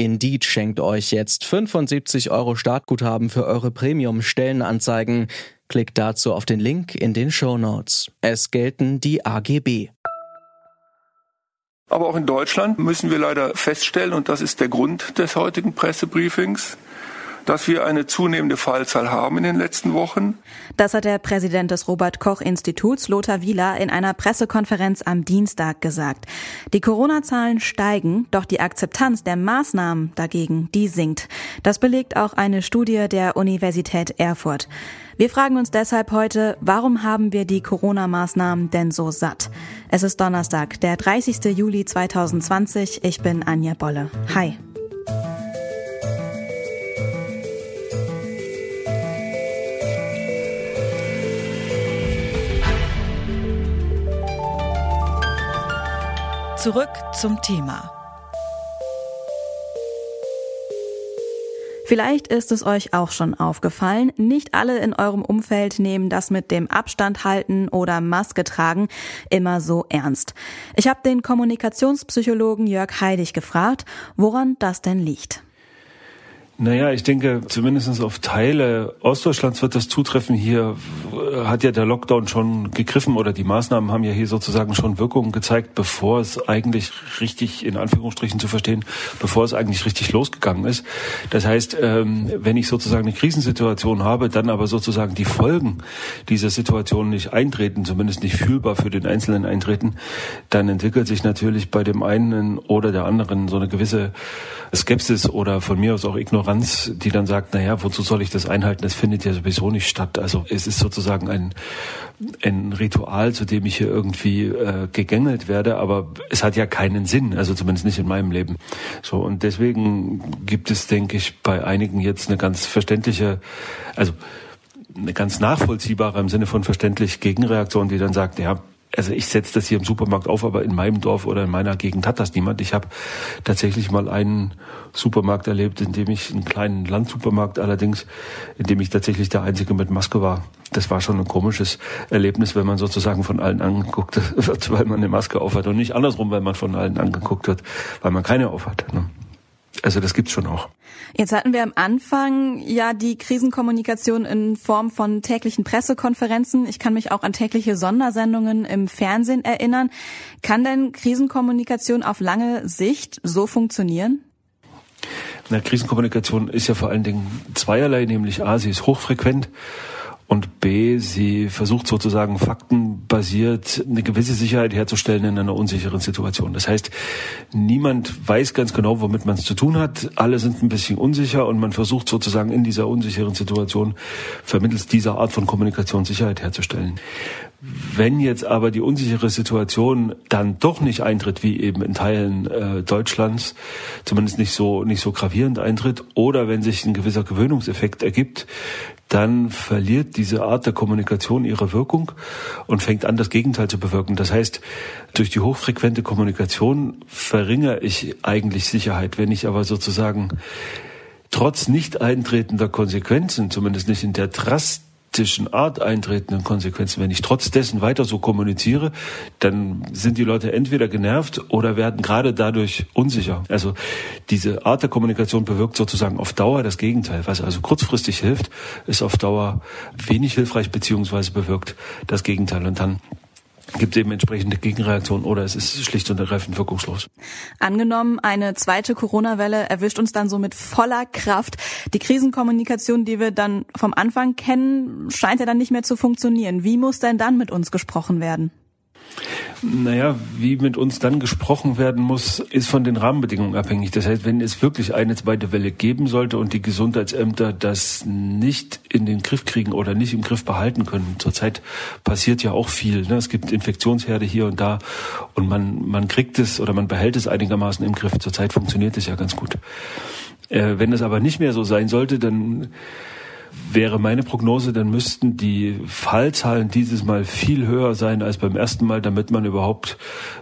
Indeed schenkt euch jetzt 75 Euro Startguthaben für eure Premium-Stellenanzeigen. Klickt dazu auf den Link in den Show Notes. Es gelten die AGB. Aber auch in Deutschland müssen wir leider feststellen, und das ist der Grund des heutigen Pressebriefings, dass wir eine zunehmende Fallzahl haben in den letzten Wochen. Das hat der Präsident des Robert Koch Instituts, Lothar Wieler, in einer Pressekonferenz am Dienstag gesagt. Die Corona-Zahlen steigen, doch die Akzeptanz der Maßnahmen dagegen, die sinkt. Das belegt auch eine Studie der Universität Erfurt. Wir fragen uns deshalb heute, warum haben wir die Corona-Maßnahmen denn so satt? Es ist Donnerstag, der 30. Juli 2020. Ich bin Anja Bolle. Hi. Zurück zum Thema. Vielleicht ist es euch auch schon aufgefallen, nicht alle in eurem Umfeld nehmen das mit dem Abstand halten oder Maske tragen immer so ernst. Ich habe den Kommunikationspsychologen Jörg Heidig gefragt, woran das denn liegt. Naja, ich denke, zumindest auf Teile Ostdeutschlands wird das zutreffen. Hier hat ja der Lockdown schon gegriffen oder die Maßnahmen haben ja hier sozusagen schon Wirkungen gezeigt, bevor es eigentlich richtig, in Anführungsstrichen zu verstehen, bevor es eigentlich richtig losgegangen ist. Das heißt, ähm, wenn ich sozusagen eine Krisensituation habe, dann aber sozusagen die Folgen dieser Situation nicht eintreten, zumindest nicht fühlbar für den Einzelnen eintreten, dann entwickelt sich natürlich bei dem einen oder der anderen so eine gewisse Skepsis oder von mir aus auch Ignoranz, die dann sagt, naja, wozu soll ich das einhalten? Das findet ja sowieso nicht statt. Also es ist sozusagen ein, ein Ritual, zu dem ich hier irgendwie äh, gegängelt werde, aber es hat ja keinen Sinn, also zumindest nicht in meinem Leben. So und deswegen gibt es, denke ich, bei einigen jetzt eine ganz verständliche, also eine ganz nachvollziehbare im Sinne von verständlich Gegenreaktion, die dann sagt, ja, also ich setze das hier im Supermarkt auf, aber in meinem Dorf oder in meiner Gegend hat das niemand. Ich habe tatsächlich mal einen Supermarkt erlebt, in dem ich einen kleinen Landsupermarkt allerdings, in dem ich tatsächlich der Einzige mit Maske war. Das war schon ein komisches Erlebnis, wenn man sozusagen von allen angeguckt wird, weil man eine Maske aufhat und nicht andersrum, weil man von allen angeguckt wird, weil man keine aufhat. Ne? Also das gibt's schon auch. Jetzt hatten wir am Anfang ja die Krisenkommunikation in Form von täglichen Pressekonferenzen. Ich kann mich auch an tägliche Sondersendungen im Fernsehen erinnern. Kann denn Krisenkommunikation auf lange Sicht so funktionieren? Na, Krisenkommunikation ist ja vor allen Dingen zweierlei, nämlich A, sie ist hochfrequent und B, sie versucht sozusagen faktenbasiert eine gewisse Sicherheit herzustellen in einer unsicheren Situation. Das heißt, niemand weiß ganz genau, womit man es zu tun hat. Alle sind ein bisschen unsicher und man versucht sozusagen in dieser unsicheren Situation vermittels dieser Art von Kommunikation Sicherheit herzustellen. Wenn jetzt aber die unsichere Situation dann doch nicht eintritt, wie eben in Teilen äh, Deutschlands, zumindest nicht so nicht so gravierend eintritt, oder wenn sich ein gewisser Gewöhnungseffekt ergibt, dann verliert diese Art der Kommunikation ihre Wirkung und fängt an, das Gegenteil zu bewirken. Das heißt, durch die hochfrequente Kommunikation verringere ich eigentlich Sicherheit. Wenn ich aber sozusagen trotz nicht eintretender Konsequenzen, zumindest nicht in der Drast dramatischen Art eintretenden Konsequenzen. Wenn ich trotz dessen weiter so kommuniziere, dann sind die Leute entweder genervt oder werden gerade dadurch unsicher. Also diese Art der Kommunikation bewirkt sozusagen auf Dauer das Gegenteil. Was also kurzfristig hilft, ist auf Dauer wenig hilfreich beziehungsweise bewirkt das Gegenteil. Und dann gibt eben entsprechende Gegenreaktionen oder es ist schlicht und ergreifend wirkungslos. Angenommen, eine zweite Corona-Welle erwischt uns dann so mit voller Kraft. Die Krisenkommunikation, die wir dann vom Anfang kennen, scheint ja dann nicht mehr zu funktionieren. Wie muss denn dann mit uns gesprochen werden? Naja, wie mit uns dann gesprochen werden muss, ist von den Rahmenbedingungen abhängig. Das heißt, wenn es wirklich eine zweite Welle geben sollte und die Gesundheitsämter das nicht in den Griff kriegen oder nicht im Griff behalten können, zurzeit passiert ja auch viel. Ne? Es gibt Infektionsherde hier und da und man, man kriegt es oder man behält es einigermaßen im Griff. Zurzeit funktioniert es ja ganz gut. Äh, wenn es aber nicht mehr so sein sollte, dann wäre meine Prognose, dann müssten die Fallzahlen dieses Mal viel höher sein als beim ersten Mal, damit man überhaupt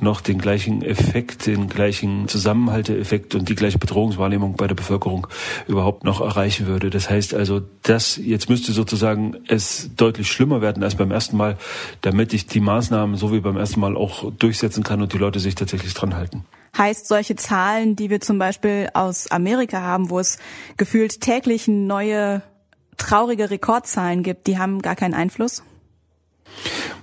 noch den gleichen Effekt, den gleichen Zusammenhalteeffekt und die gleiche Bedrohungswahrnehmung bei der Bevölkerung überhaupt noch erreichen würde. Das heißt also, das jetzt müsste sozusagen es deutlich schlimmer werden als beim ersten Mal, damit ich die Maßnahmen so wie beim ersten Mal auch durchsetzen kann und die Leute sich tatsächlich dran halten. Heißt solche Zahlen, die wir zum Beispiel aus Amerika haben, wo es gefühlt täglich neue traurige Rekordzahlen gibt, die haben gar keinen Einfluss?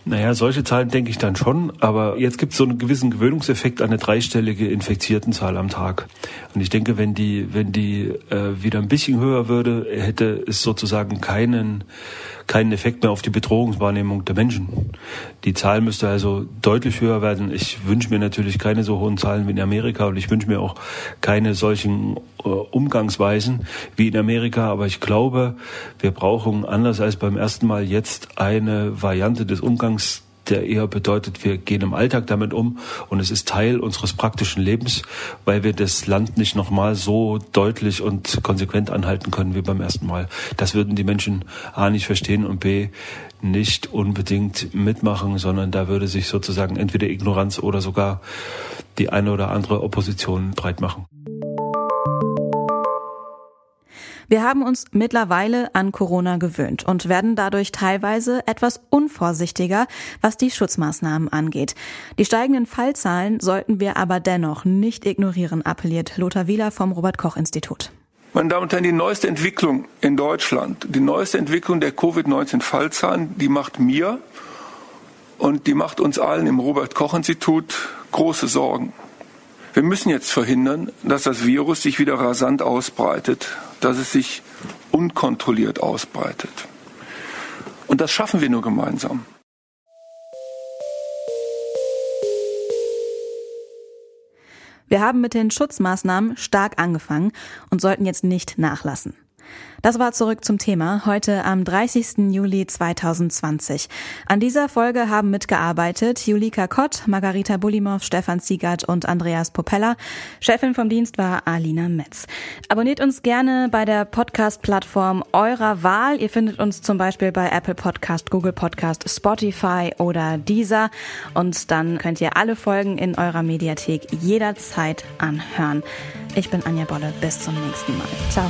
Naja, solche Zahlen denke ich dann schon, aber jetzt gibt es so einen gewissen Gewöhnungseffekt an eine dreistellige Infiziertenzahl am Tag. Und ich denke, wenn die, wenn die äh, wieder ein bisschen höher würde, hätte es sozusagen keinen, keinen Effekt mehr auf die Bedrohungswahrnehmung der Menschen. Die Zahl müsste also deutlich höher werden. Ich wünsche mir natürlich keine so hohen Zahlen wie in Amerika und ich wünsche mir auch keine solchen äh, Umgangsweisen wie in Amerika, aber ich glaube, wir brauchen anders als beim ersten Mal jetzt eine Variante des Umgangs der eher bedeutet, wir gehen im Alltag damit um und es ist Teil unseres praktischen Lebens, weil wir das Land nicht nochmal so deutlich und konsequent anhalten können wie beim ersten Mal. Das würden die Menschen A nicht verstehen und B nicht unbedingt mitmachen, sondern da würde sich sozusagen entweder Ignoranz oder sogar die eine oder andere Opposition breit machen. Wir haben uns mittlerweile an Corona gewöhnt und werden dadurch teilweise etwas unvorsichtiger, was die Schutzmaßnahmen angeht. Die steigenden Fallzahlen sollten wir aber dennoch nicht ignorieren, appelliert Lothar Wieler vom Robert Koch Institut. Meine Damen und Herren, die neueste Entwicklung in Deutschland, die neueste Entwicklung der Covid-19-Fallzahlen, die macht mir und die macht uns allen im Robert Koch Institut große Sorgen. Wir müssen jetzt verhindern, dass das Virus sich wieder rasant ausbreitet, dass es sich unkontrolliert ausbreitet. Und das schaffen wir nur gemeinsam. Wir haben mit den Schutzmaßnahmen stark angefangen und sollten jetzt nicht nachlassen. Das war zurück zum Thema, heute am 30. Juli 2020. An dieser Folge haben mitgearbeitet Julika Kott, Margarita Bulimov, Stefan Ziegert und Andreas Popella. Chefin vom Dienst war Alina Metz. Abonniert uns gerne bei der Podcast-Plattform eurer Wahl. Ihr findet uns zum Beispiel bei Apple Podcast, Google Podcast, Spotify oder Deezer. Und dann könnt ihr alle Folgen in eurer Mediathek jederzeit anhören. Ich bin Anja Bolle. Bis zum nächsten Mal. Ciao.